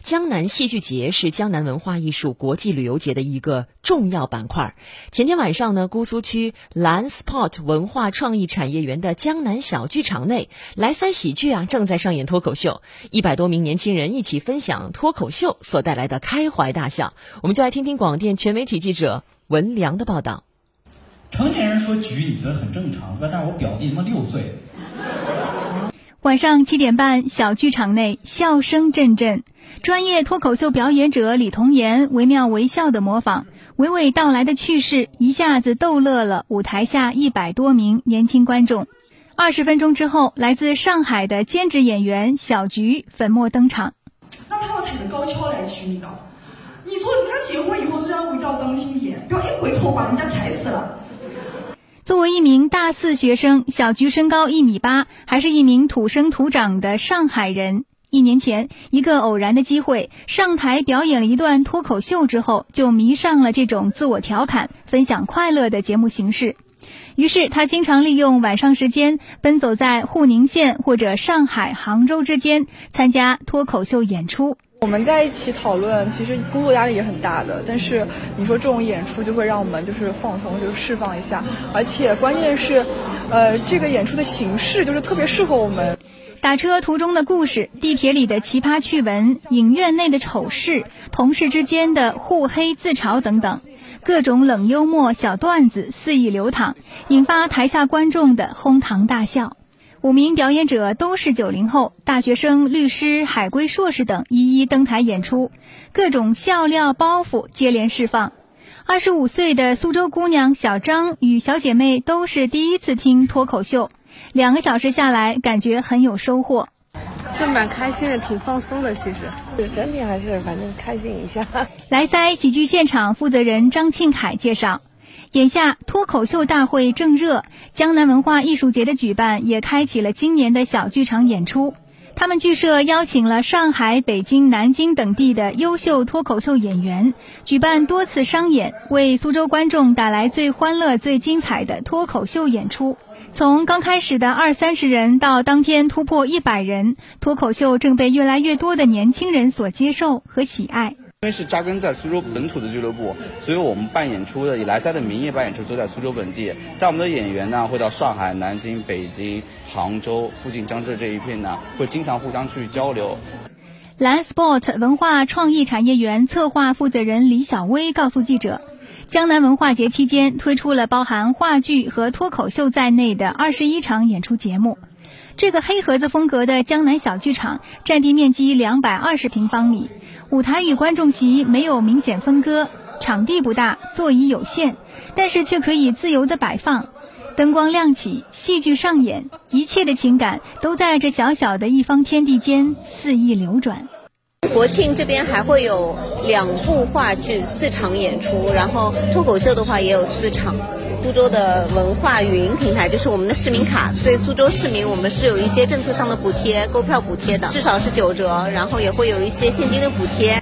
江南戏剧节是江南文化艺术国际旅游节的一个重要板块。前天晚上呢，姑苏区蓝 Spot 文化创意产业园的江南小剧场内，莱塞喜剧啊正在上演脱口秀，一百多名年轻人一起分享脱口秀所带来的开怀大笑。我们就来听听广电全媒体记者文良的报道。成年人说局，你觉得很正常，对吧？但是我表弟他妈六岁。晚上七点半，小剧场内笑声阵阵。专业脱口秀表演者李童言惟妙惟肖的模仿，娓娓道来的趣事一下子逗乐了舞台下一百多名年轻观众。二十分钟之后，来自上海的兼职演员小菊粉墨登场。那他要踩着高跷来娶你的，你做人家结婚以后就要回到当心点，不要一回头把人家踩死了。作为一名大四学生，小菊身高一米八，还是一名土生土长的上海人。一年前，一个偶然的机会，上台表演了一段脱口秀之后，就迷上了这种自我调侃、分享快乐的节目形式。于是，他经常利用晚上时间，奔走在沪宁县或者上海、杭州之间，参加脱口秀演出。我们在一起讨论，其实工作压力也很大的。但是你说这种演出就会让我们就是放松，就是释放一下。而且关键是，呃，这个演出的形式就是特别适合我们。打车途中的故事，地铁里的奇葩趣闻，影院内的丑事，同事之间的互黑自嘲等等，各种冷幽默小段子肆意流淌，引发台下观众的哄堂大笑。五名表演者都是九零后，大学生、律师、海归硕士等一一登台演出，各种笑料包袱接连释放。二十五岁的苏州姑娘小张与小姐妹都是第一次听脱口秀，两个小时下来，感觉很有收获，就蛮开心的，挺放松的。其实，整体还是反正开心一下。来哉喜剧现场负责人张庆凯介绍。眼下脱口秀大会正热，江南文化艺术节的举办也开启了今年的小剧场演出。他们剧社邀请了上海、北京、南京等地的优秀脱口秀演员，举办多次商演，为苏州观众带来最欢乐、最精彩的脱口秀演出。从刚开始的二三十人到当天突破一百人，脱口秀正被越来越多的年轻人所接受和喜爱。因为是扎根在苏州本土的俱乐部，所以我们办演出的以莱赛的名义办演出都在苏州本地。但我们的演员呢，会到上海、南京、北京、杭州附近江浙这一片呢，会经常互相去交流。蓝 Sport 文化创意产业园策划负责人李小薇告诉记者，江南文化节期间推出了包含话剧和脱口秀在内的二十一场演出节目。这个黑盒子风格的江南小剧场，占地面积两百二十平方米。舞台与观众席没有明显分割，场地不大，座椅有限，但是却可以自由的摆放。灯光亮起，戏剧上演，一切的情感都在这小小的一方天地间肆意流转。国庆这边还会有两部话剧，四场演出，然后脱口秀的话也有四场。苏州的文化云平台就是我们的市民卡，对苏州市民我们是有一些政策上的补贴，购票补贴的，至少是九折，然后也会有一些现金的补贴。